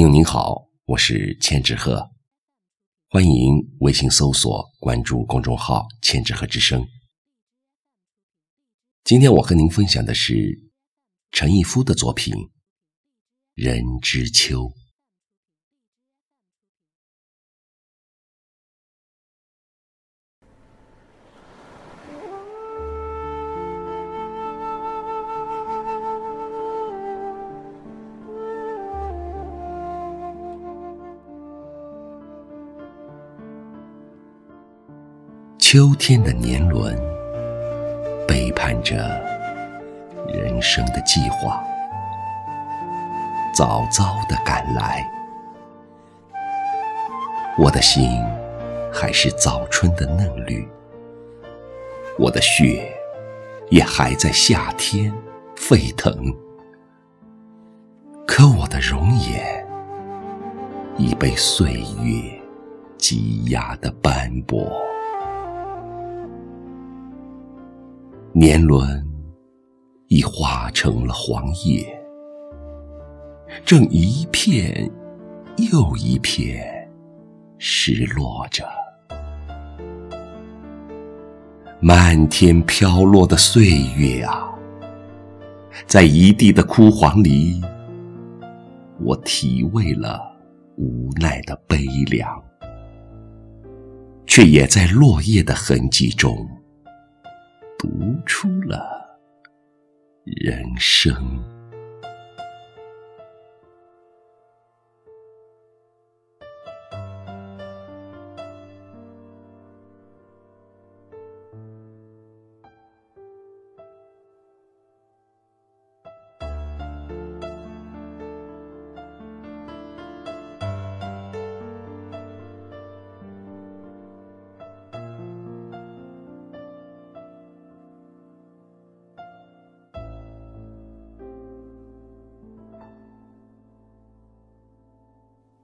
朋友您好，我是千纸鹤，欢迎微信搜索关注公众号“千纸鹤之声”。今天我和您分享的是陈逸夫的作品《人之秋》。秋天的年轮背叛着人生的计划，早早的赶来。我的心还是早春的嫩绿，我的血也还在夏天沸腾，可我的容颜已被岁月挤压的斑驳。年轮已化成了黄叶，正一片又一片失落着。漫天飘落的岁月啊，在一地的枯黄里，我体味了无奈的悲凉，却也在落叶的痕迹中。出了人生。